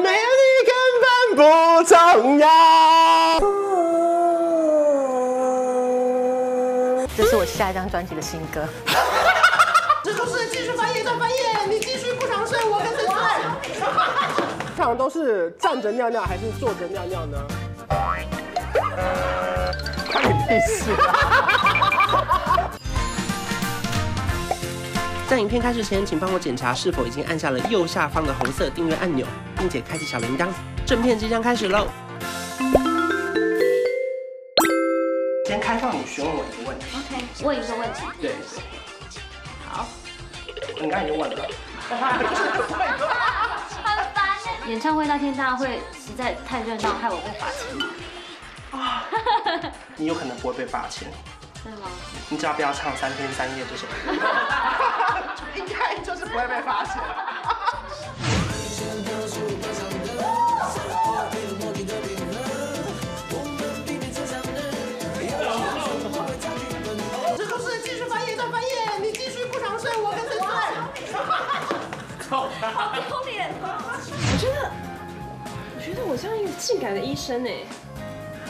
没有你根本不重要。这是我下一张专辑的新歌。这就是继续翻页再翻页，你继续不想睡，我跟着睡。通常都是站着尿尿还是坐着尿尿呢？关你屁事！在影片开始前，请帮我检查是否已经按下了右下方的红色订阅按钮，并且开启小铃铛。正片即将开始喽！先开放你询问我一个问题。OK，问一个问题。对。好。你刚才已经问了。很烦。演唱会那天大家会实在太热闹，害我被罚钱。啊。你有可能不会被罚钱。真的吗？你只要不要唱三天三夜这首歌，应该就是不会被发现。这就是继续翻页再翻页，你继续不想睡，我跟着睡。好丢脸！我觉得，我觉得我像一个性感的医生哎。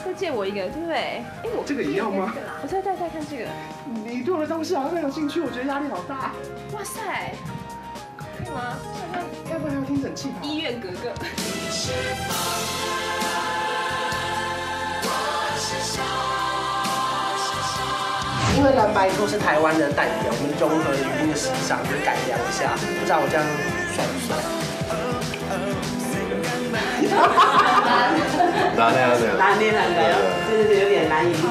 再借我一个，对不对？哎，我这个一样吗？我再带带看这个。你对我的东西好像很有兴趣，我觉得压力好大。哇塞，可以吗？要不然要听诊器？医院格格。因为蓝白兔是台湾的代表，我们综合语音的时尚，就改良一下，不知道我这样算不帅？难难念，难念难念，对对对，有点难以理解。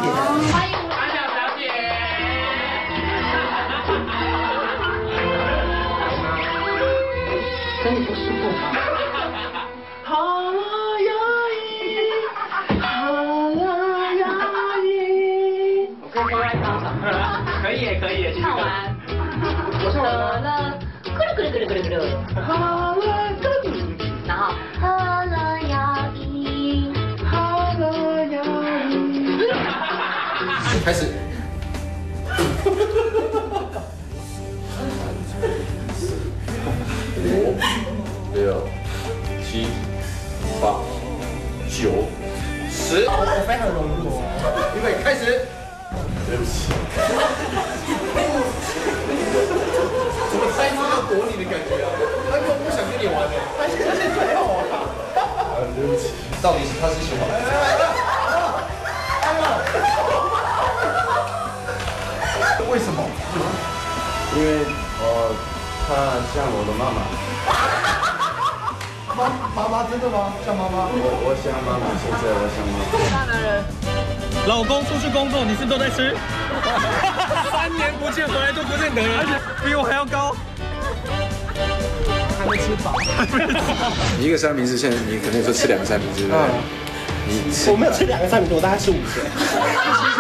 欢迎安小小姐。跟你不舒服吗？好了，可以，可以，唱完。我唱完了。咕噜咕噜咕噜咕噜咕噜。开始。五、六、七、八、九、十。我非常融入。预备，开始。对不起。怎么猜出要躲你的感觉啊？他根本不想跟你玩的。他现在是最后啊。对不起。到底是他是喜欢。他像我的妈妈。妈妈妈真的吗？像妈妈？我我像妈妈，现在我像妈妈。大男人，老公出去工作，你是不是都在吃？三年不见回来都不见得，而且比我还要高。还没吃饱。一个三明治，现在你肯定说吃两个三明治，对不对？我没有吃两个三明治，我大概吃五个。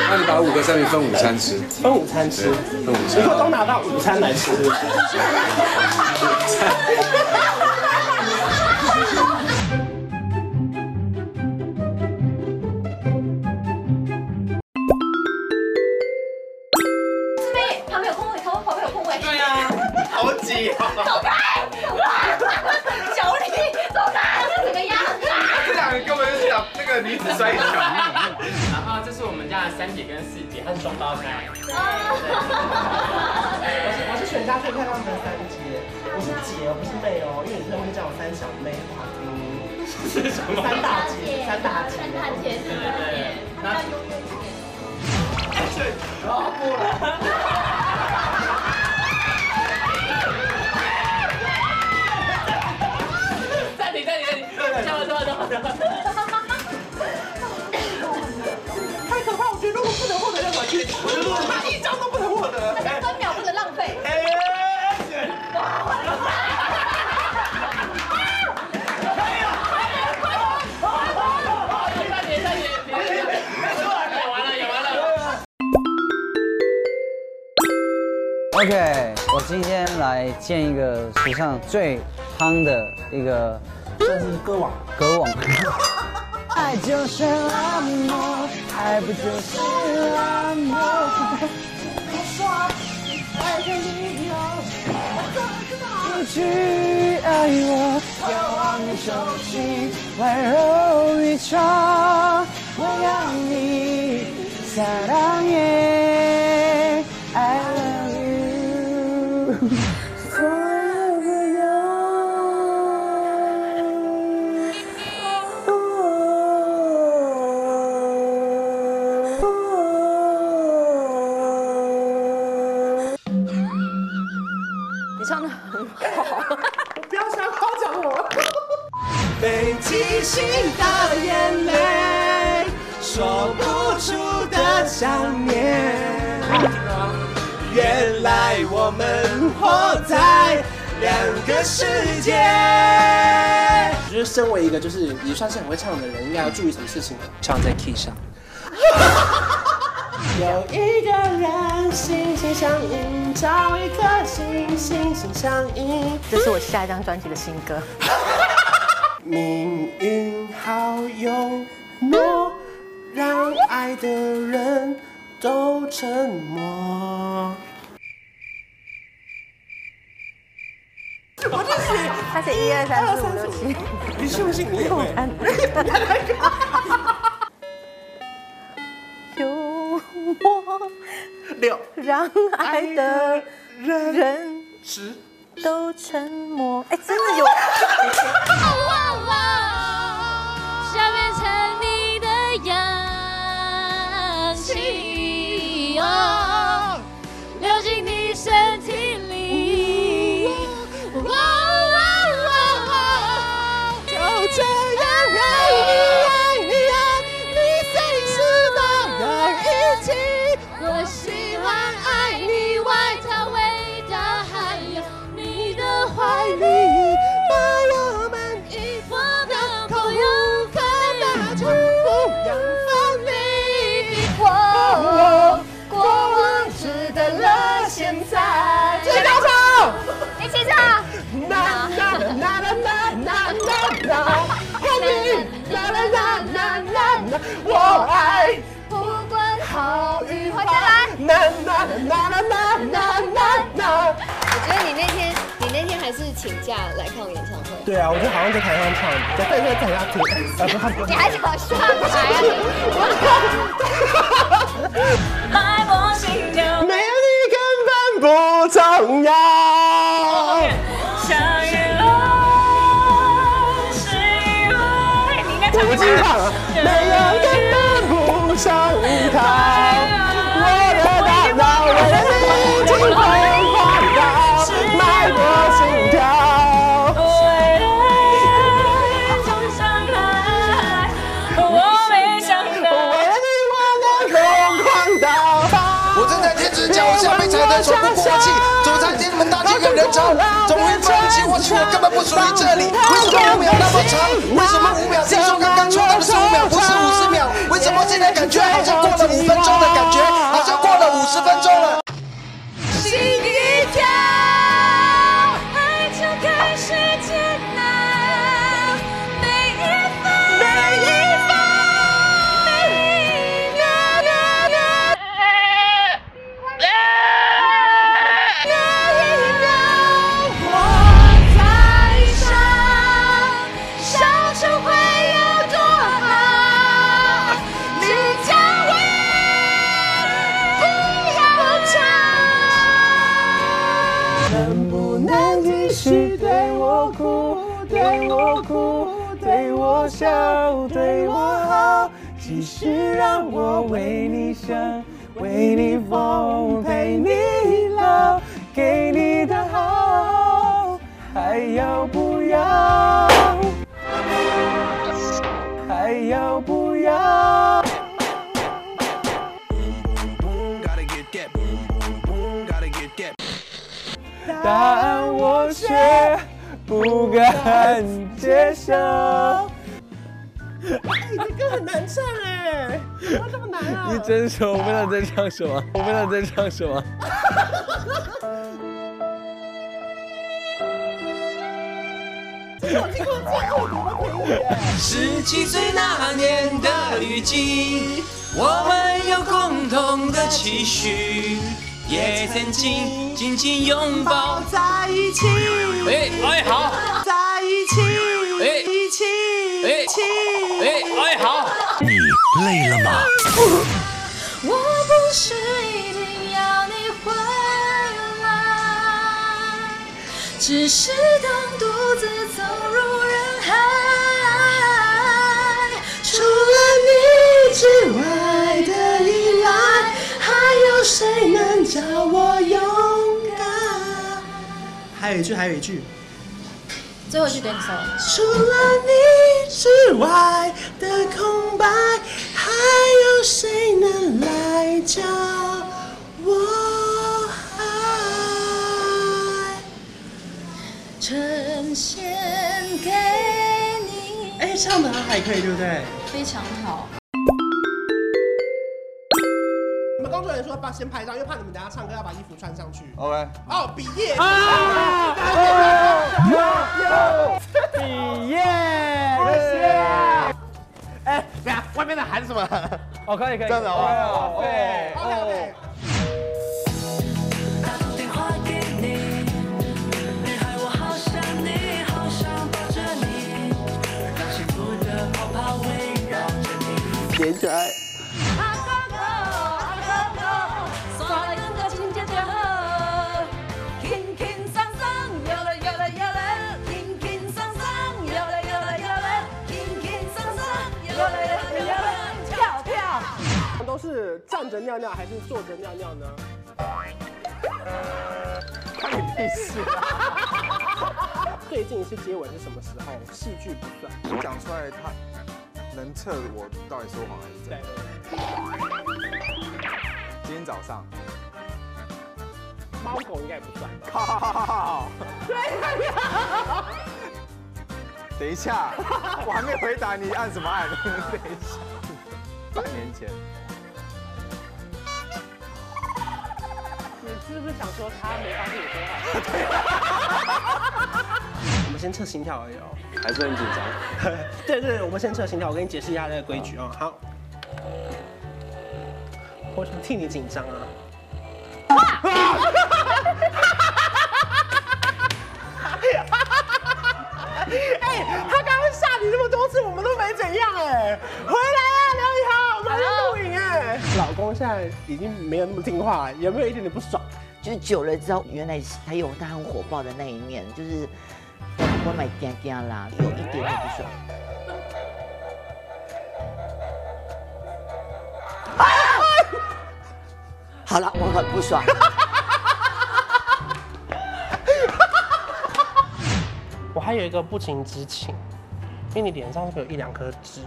那你把五个三明治分午餐吃？分午餐吃，分午餐。以后都拿到午餐来吃。午餐。个女子摔跤。然后这是我们家的三姐跟四姐，她是双胞胎。对。我是我是全家最漂亮的三姐，我是姐，我不是妹哦，因为你可能会叫我三小妹。嗯，是什么？三大姐，三大姐，三大姐，对对对。那永远姐。对。好过了。太可 OK，我今天来建一个史上最夯的一个。这是歌王，歌王。爱就是冷漠，爱不就是冷漠。爱的理由？去爱我，渴望你手心温柔一场，我要你撒浪耶极星的眼泪，说不出的想念。原来我们活在两个世界。我觉得身为一个就是也算是很会唱的人，应该要注意什么事情呢？唱在 key 上。有一个人心心相印，找一颗心心心相印。这是我下一张专辑的新歌。命运好幽默，让爱的人都沉默。我这是，他写一二三四五六七，你信不信你也会？幽默，六，让爱的人十，都沉默。哎，真的有。不管好与坏，啦啦啦啦啦啦啦啦。我觉得你那天，你那天还是请假来看我演唱会。对啊，我就好像在台上唱，在在在台下听，呃不，他不。你还想上台气，走在天门大街跟人潮，终于放弃，或许我根本不属于这里。为什么五秒那么长？为什么五秒？听说刚刚错到的是五秒，不是五十秒？为什么现在感觉好像过了五分钟的感觉，好像过了五十分钟了？对我好，继续让我为你生，为你疯，陪你老，给你的好，还要不要？还要不要？答案我却不敢接受。哎，这歌很难唱哎，怎么这么难啊？你真熟，我不知道你在唱什么，我不知道你在唱什么。十七岁那年的雨季，我们有共同的期许，也曾经紧紧拥抱在一起。哎哎好，在一起，哎一起，哎一起，累了吗？我不是一定要你回来，只是当独自走入人海，除了你之外的依赖，还有谁能叫我勇敢？还有一句，还有一句。最后一句给你说。除了你之外的空白，还有谁能来教我爱？呈现给你。哎，唱的还可以，对不对？非常好。你们工作人员说把先拍照，因为怕你们等下唱歌要把衣服穿上去。OK，哦，毕业啊！等下外面在喊什么？哦，可以可以，这样子好不好？对，OK 站着尿尿还是坐着尿尿呢？关你屁事啊！最近一次接吻是什么时候？戏剧不算。讲出来，他能测我到底说谎还是真的？今天早上，猫狗应该也不算。靠！等一下，我还没回答你按什么按？等一下，半年前。是不是想说他没发现你说话？我们先测心跳而已哦，还是很紧张。对对对，我们先测心跳。我跟你解释一下这个规矩哦。好，我怎么替你紧张啊？哎，他刚刚吓你这么多次，我们都没怎样哎。回来啊，刘以豪，我们还在录影哎。老公现在已经没有那么听话，有没有一点点不爽？就是久了之后，原来他有他很火爆的那一面，就是我买惊惊啦，有一点点不爽。好了，我很不爽。我还有一个不情之请，因为你脸上是不是有一两颗痣？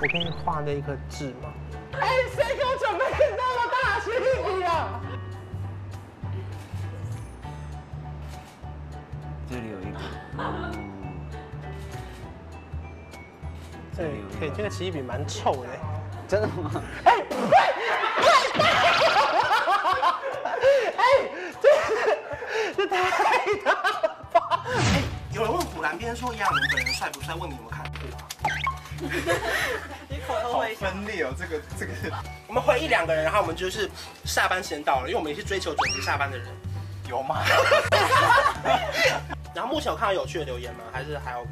我可以画那一颗痣吗？哎，谁给我准备那么大的铅笔啊？这里有一个，对，可以，这个奇异笔蛮臭的。真的吗？哎，哎，这这太大了吧？哎，有人问古兰边说杨明本人帅不帅？问你有没有看过？分裂哦，这个这个。我们回一两个人，然后我们就是下班时间到了，因为我们也是追求准时下班的人。有吗？然后目前有看到有趣的留言吗？还是还 OK？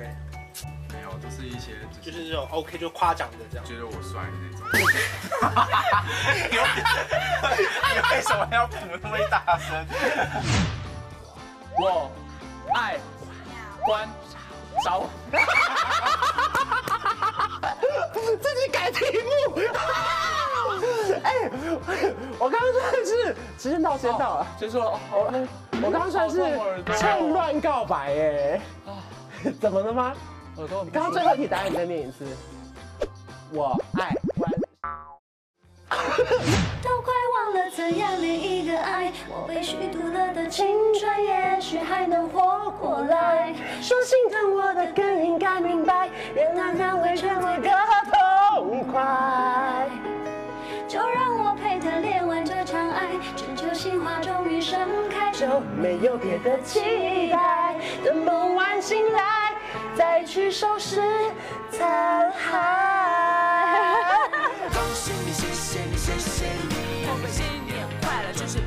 没有，都是一些就是这种 OK 就夸奖的这样。觉得我帅的那种。你为什么要补那么一大声？我爱关照。自己改题目。哎，我刚刚算是时间到，时间到了，就说我我刚刚算是趁乱告白哎，怎么了吗？耳朵刚刚最后一题答案你再念一次。我爱关。都快忘了怎样恋一个爱，我被虚度了的青春，也许还能活过来。说心疼我的更应该明白，人爱人会全会个痛快。就让我陪他练完这场爱，只求心花终于盛开，就没有别的期待。等梦完醒来，再去收拾残骸。恭喜你，谢谢你，谢谢你，我们新年快乐，就是